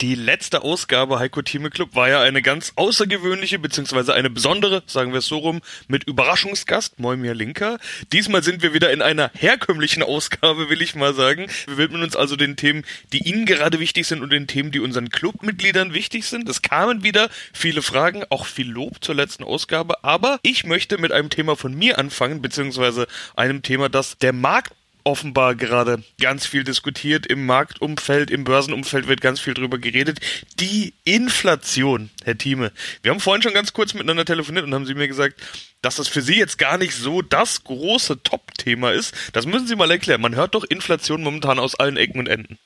Die letzte Ausgabe Heiko Thieme Club war ja eine ganz außergewöhnliche, beziehungsweise eine besondere, sagen wir es so rum, mit Überraschungsgast, Moimir Linker. Diesmal sind wir wieder in einer herkömmlichen Ausgabe, will ich mal sagen. Wir widmen uns also den Themen, die Ihnen gerade wichtig sind und den Themen, die unseren Clubmitgliedern wichtig sind. Es kamen wieder viele Fragen, auch viel Lob zur letzten Ausgabe, aber ich möchte mit einem Thema von mir anfangen, beziehungsweise einem Thema, das der Markt offenbar gerade ganz viel diskutiert im Marktumfeld, im Börsenumfeld wird ganz viel drüber geredet. Die Inflation, Herr Thieme. Wir haben vorhin schon ganz kurz miteinander telefoniert und haben Sie mir gesagt, dass das für Sie jetzt gar nicht so das große Top-Thema ist. Das müssen Sie mal erklären. Man hört doch Inflation momentan aus allen Ecken und Enden.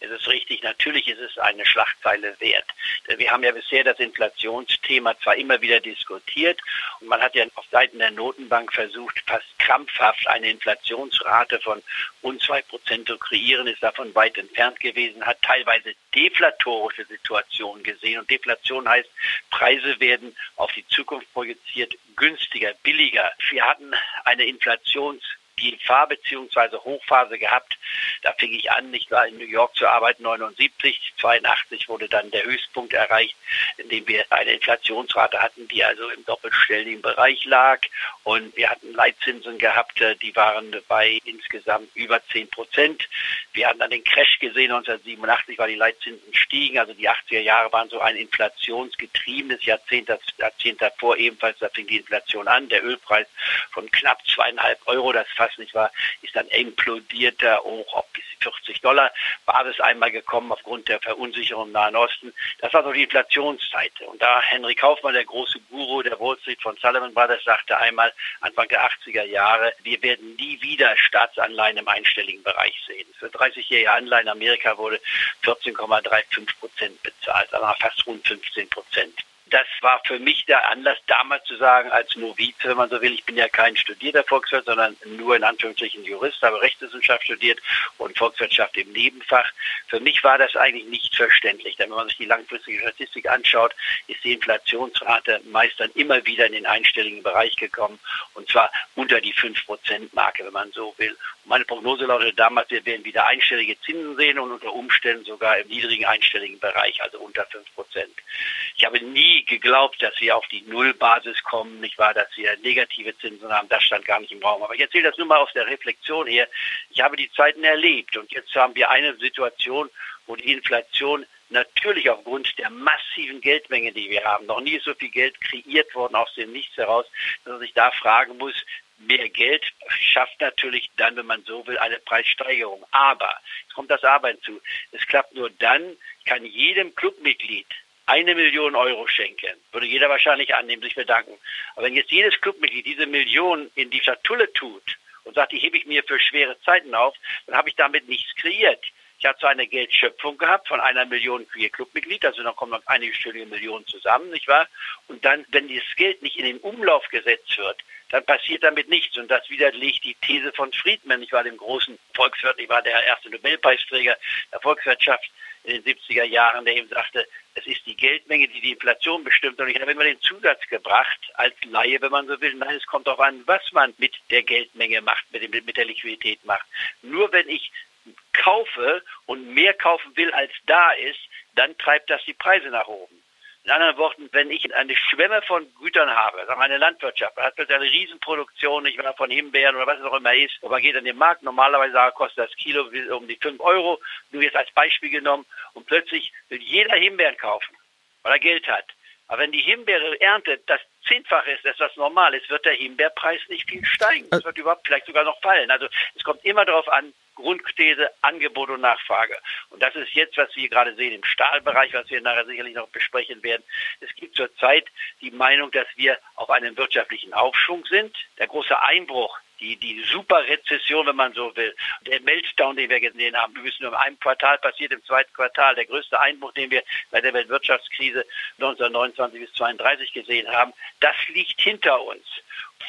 Es ist richtig, natürlich ist es eine Schlagzeile wert. Wir haben ja bisher das Inflationsthema zwar immer wieder diskutiert und man hat ja auf Seiten der Notenbank versucht, fast krampfhaft eine Inflationsrate von rund zwei Prozent zu kreieren, ist davon weit entfernt gewesen, hat teilweise deflatorische Situationen gesehen und Deflation heißt, Preise werden auf die Zukunft projiziert günstiger, billiger. Wir hatten eine Inflations Fahr- bzw. Hochphase gehabt. Da fing ich an, nicht war in New York zu arbeiten, 79, 82 wurde dann der Höchstpunkt erreicht, indem wir eine Inflationsrate hatten, die also im doppelstelligen Bereich lag. Und wir hatten Leitzinsen gehabt, äh, die waren bei insgesamt über 10 Prozent. Wir hatten dann den Crash gesehen, 1987 war die Leitzinsen stiegen, also die 80er Jahre waren so ein inflationsgetriebenes Jahrzehnt, das Jahrzehnt davor ebenfalls, da fing die Inflation an, der Ölpreis von knapp zweieinhalb Euro, das fast nicht war, ist dann implodiert da hoch auf bis 40 Dollar Basis einmal gekommen aufgrund der Verunsicherung im Nahen Osten. Das war so die Inflationszeit. Und da Henry Kaufmann, der große Guru der Wall Street von Sullivan Brothers, sagte einmal Anfang der 80er Jahre, wir werden nie wieder Staatsanleihen im einstelligen Bereich sehen. Für 30-jährige Anleihen in Amerika wurde 14,35 Prozent bezahlt, aber fast rund 15 Prozent das war für mich der Anlass, damals zu sagen, als Novize, wenn man so will, ich bin ja kein studierter Volkswirt, sondern nur in Anführungsstrichen Jurist, habe Rechtswissenschaft studiert und Volkswirtschaft im Nebenfach. Für mich war das eigentlich nicht verständlich, denn wenn man sich die langfristige Statistik anschaut, ist die Inflationsrate meist dann immer wieder in den einstelligen Bereich gekommen und zwar unter die 5%-Marke, wenn man so will. Und meine Prognose lautete damals, wir werden wieder einstellige Zinsen sehen und unter Umständen sogar im niedrigen einstelligen Bereich, also unter 5%. Ich habe nie geglaubt, dass wir auf die Nullbasis kommen, nicht wahr, dass wir negative Zinsen haben, das stand gar nicht im Raum. Aber ich erzähle das nur mal aus der Reflexion her. Ich habe die Zeiten erlebt und jetzt haben wir eine Situation, wo die Inflation natürlich aufgrund der massiven Geldmenge, die wir haben, noch nie so viel Geld kreiert worden aus dem Nichts heraus, dass man sich da fragen muss, mehr Geld schafft natürlich dann, wenn man so will, eine Preissteigerung. Aber, es kommt das Aber hinzu, es klappt nur dann, kann jedem Clubmitglied eine Million Euro schenken, würde jeder wahrscheinlich annehmen, sich bedanken. Aber wenn jetzt jedes Clubmitglied diese Million in die Schatulle tut und sagt, die hebe ich mir für schwere Zeiten auf, dann habe ich damit nichts kreiert. Ich habe so eine Geldschöpfung gehabt von einer Million für ihr Clubmitglied, also dann kommen noch einige schöne Millionen zusammen, nicht wahr? Und dann, wenn dieses Geld nicht in den Umlauf gesetzt wird, dann passiert damit nichts. Und das widerlegt die These von Friedman. Ich war dem großen Volkswirt, ich war der erste Nobelpreisträger der Volkswirtschaft in den 70er Jahren, der eben sagte, es ist die Geldmenge, die die Inflation bestimmt. Und ich habe immer den Zusatz gebracht, als Laie, wenn man so will, nein, es kommt darauf an, was man mit der Geldmenge macht, mit, dem, mit der Liquidität macht. Nur wenn ich kaufe und mehr kaufen will, als da ist, dann treibt das die Preise nach oben. In anderen Worten, wenn ich eine Schwemme von Gütern habe, sagen wir eine Landwirtschaft, man hat plötzlich eine Riesenproduktion, ich weiß von Himbeeren oder was es auch immer ist, und man geht an den Markt, normalerweise kostet das Kilo um die 5 Euro, nur jetzt als Beispiel genommen, und plötzlich will jeder Himbeeren kaufen, weil er Geld hat. Aber wenn die Himbeere erntet das zehnfache ist, das was normal ist, wird der Himbeerpreis nicht viel steigen. Es wird überhaupt vielleicht sogar noch fallen. Also es kommt immer darauf an, Grundthese Angebot und Nachfrage. Und das ist jetzt, was wir gerade sehen im Stahlbereich, was wir nachher sicherlich noch besprechen werden. Es gibt zurzeit die Meinung, dass wir auf einem wirtschaftlichen Aufschwung sind. Der große Einbruch die, die Superrezession, wenn man so will. Der Meltdown, den wir gesehen haben, wir wissen nur in einem Quartal passiert, im zweiten Quartal. Der größte Einbruch, den wir bei der Weltwirtschaftskrise 1929 bis 1932 gesehen haben, das liegt hinter uns.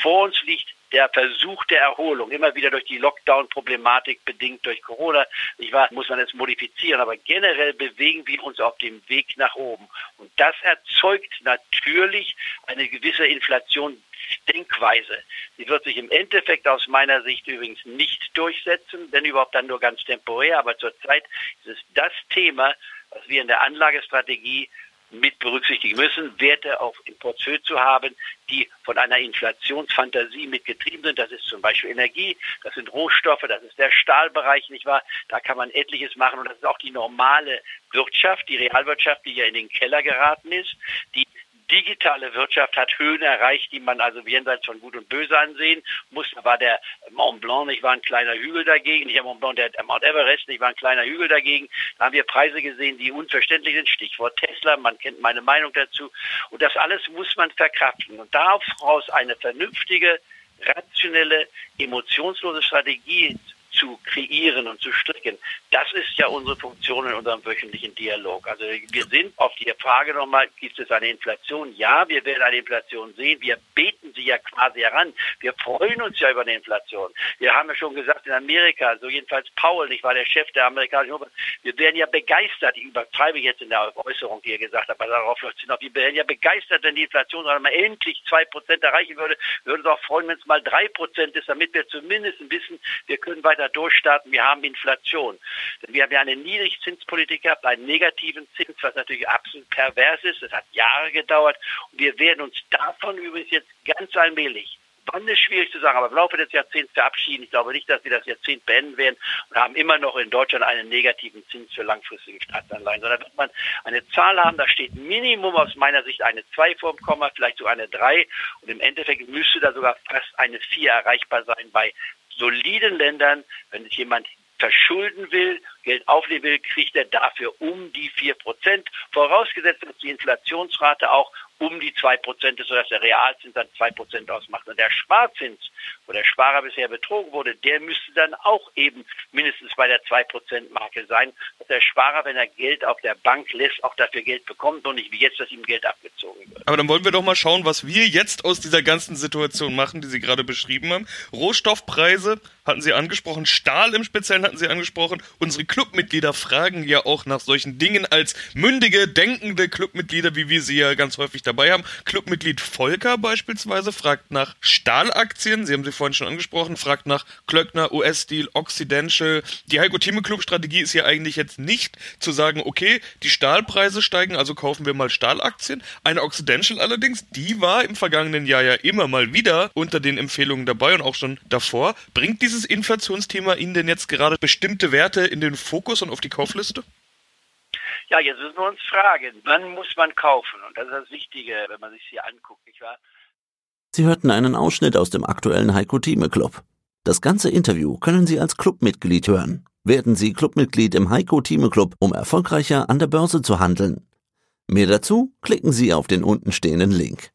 Vor uns liegt der Versuch der Erholung, immer wieder durch die Lockdown-Problematik bedingt durch Corona, ich war, muss man es modifizieren, aber generell bewegen wir uns auf dem Weg nach oben. Und das erzeugt natürlich eine gewisse Inflationsdenkweise. Sie wird sich im Endeffekt aus meiner Sicht übrigens nicht durchsetzen, wenn überhaupt dann nur ganz temporär, aber zurzeit ist es das Thema, was wir in der Anlagestrategie mit berücksichtigen müssen, Werte auf im Portfolio zu haben, die von einer Inflationsfantasie mitgetrieben sind. Das ist zum Beispiel Energie, das sind Rohstoffe, das ist der Stahlbereich, nicht wahr? Da kann man etliches machen und das ist auch die normale Wirtschaft, die Realwirtschaft, die ja in den Keller geraten ist, die digitale Wirtschaft hat Höhen erreicht, die man also jenseits von Gut und Böse ansehen muss. Da war der Mont Blanc nicht war ein kleiner Hügel dagegen, nicht der Mont Blanc, der Mount Everest nicht war ein kleiner Hügel dagegen. Da haben wir Preise gesehen, die unverständlich sind. Stichwort Tesla, man kennt meine Meinung dazu. Und das alles muss man verkraften. Und daraus eine vernünftige, rationelle, emotionslose Strategie zu kreieren und zu stricken. Das ist ja unsere Funktion in unserem wöchentlichen Dialog. Also wir sind auf die Frage nochmal, gibt es eine Inflation? Ja, wir werden eine Inflation sehen. Wir beten sie ja quasi heran. Wir freuen uns ja über eine Inflation. Wir haben ja schon gesagt, in Amerika, so jedenfalls Paul, ich war der Chef der amerikanischen Oper, wir werden ja begeistert, ich übertreibe jetzt in der Äußerung, die er gesagt hat, aber darauf läuft es hinaus, wir werden ja begeistert, wenn die Inflation mal endlich zwei Prozent erreichen würde. Wir würden uns auch freuen, wenn es mal drei Prozent ist, damit wir zumindest wissen, wir können weiter durchstarten. Wir haben Inflation. Wir haben ja eine Niedrigzinspolitik gehabt, einen negativen Zins, was natürlich absolut pervers ist. Das hat Jahre gedauert. Und wir werden uns davon übrigens jetzt ganz allmählich Wann ist schwierig zu sagen, aber im Laufe des Jahrzehnts verabschieden. Ich glaube nicht, dass wir das Jahrzehnt beenden werden und haben immer noch in Deutschland einen negativen Zins für langfristige Staatsanleihen, sondern wird man eine Zahl haben, da steht Minimum aus meiner Sicht eine 2 vorm Komma, vielleicht sogar eine 3 und im Endeffekt müsste da sogar fast eine 4 erreichbar sein bei soliden Ländern, wenn sich jemand verschulden will, Geld aufnehmen will, kriegt er dafür um die 4 Prozent. Vorausgesetzt, dass die Inflationsrate auch um die 2 Prozent ist, sodass der Realzins dann 2 Prozent ausmacht. Und der Sparzins, wo der Sparer bisher betrogen wurde, der müsste dann auch eben mindestens bei der 2 Prozent Marke sein, dass der Sparer, wenn er Geld auf der Bank lässt, auch dafür Geld bekommt und nicht wie jetzt, dass ihm Geld abgezogen wird. Aber dann wollen wir doch mal schauen, was wir jetzt aus dieser ganzen Situation machen, die Sie gerade beschrieben haben. Rohstoffpreise hatten Sie angesprochen, Stahl im Speziellen hatten Sie angesprochen. Unsere Clubmitglieder fragen ja auch nach solchen Dingen als mündige, denkende Clubmitglieder, wie wir sie ja ganz häufig dabei haben. Clubmitglied Volker beispielsweise fragt nach Stahlaktien, Sie haben sie vorhin schon angesprochen, fragt nach Klöckner, US-Steel, Occidental. Die Heiko Thieme Club Strategie ist ja eigentlich jetzt nicht zu sagen, okay, die Stahlpreise steigen, also kaufen wir mal Stahlaktien. Eine Occidental allerdings, die war im vergangenen Jahr ja immer mal wieder unter den Empfehlungen dabei und auch schon davor. Bringt dieses Inflationsthema Ihnen denn jetzt gerade bestimmte Werte in den Fokus und auf die Kaufliste? Ja, jetzt müssen wir uns fragen, wann muss man kaufen? Und das ist das Wichtige, wenn man sich hier anguckt, nicht wahr? Sie hörten einen Ausschnitt aus dem aktuellen Heiko Thieme Club. Das ganze Interview können Sie als Clubmitglied hören. Werden Sie Clubmitglied im Heiko Thieme Club, um erfolgreicher an der Börse zu handeln. Mehr dazu klicken Sie auf den untenstehenden Link.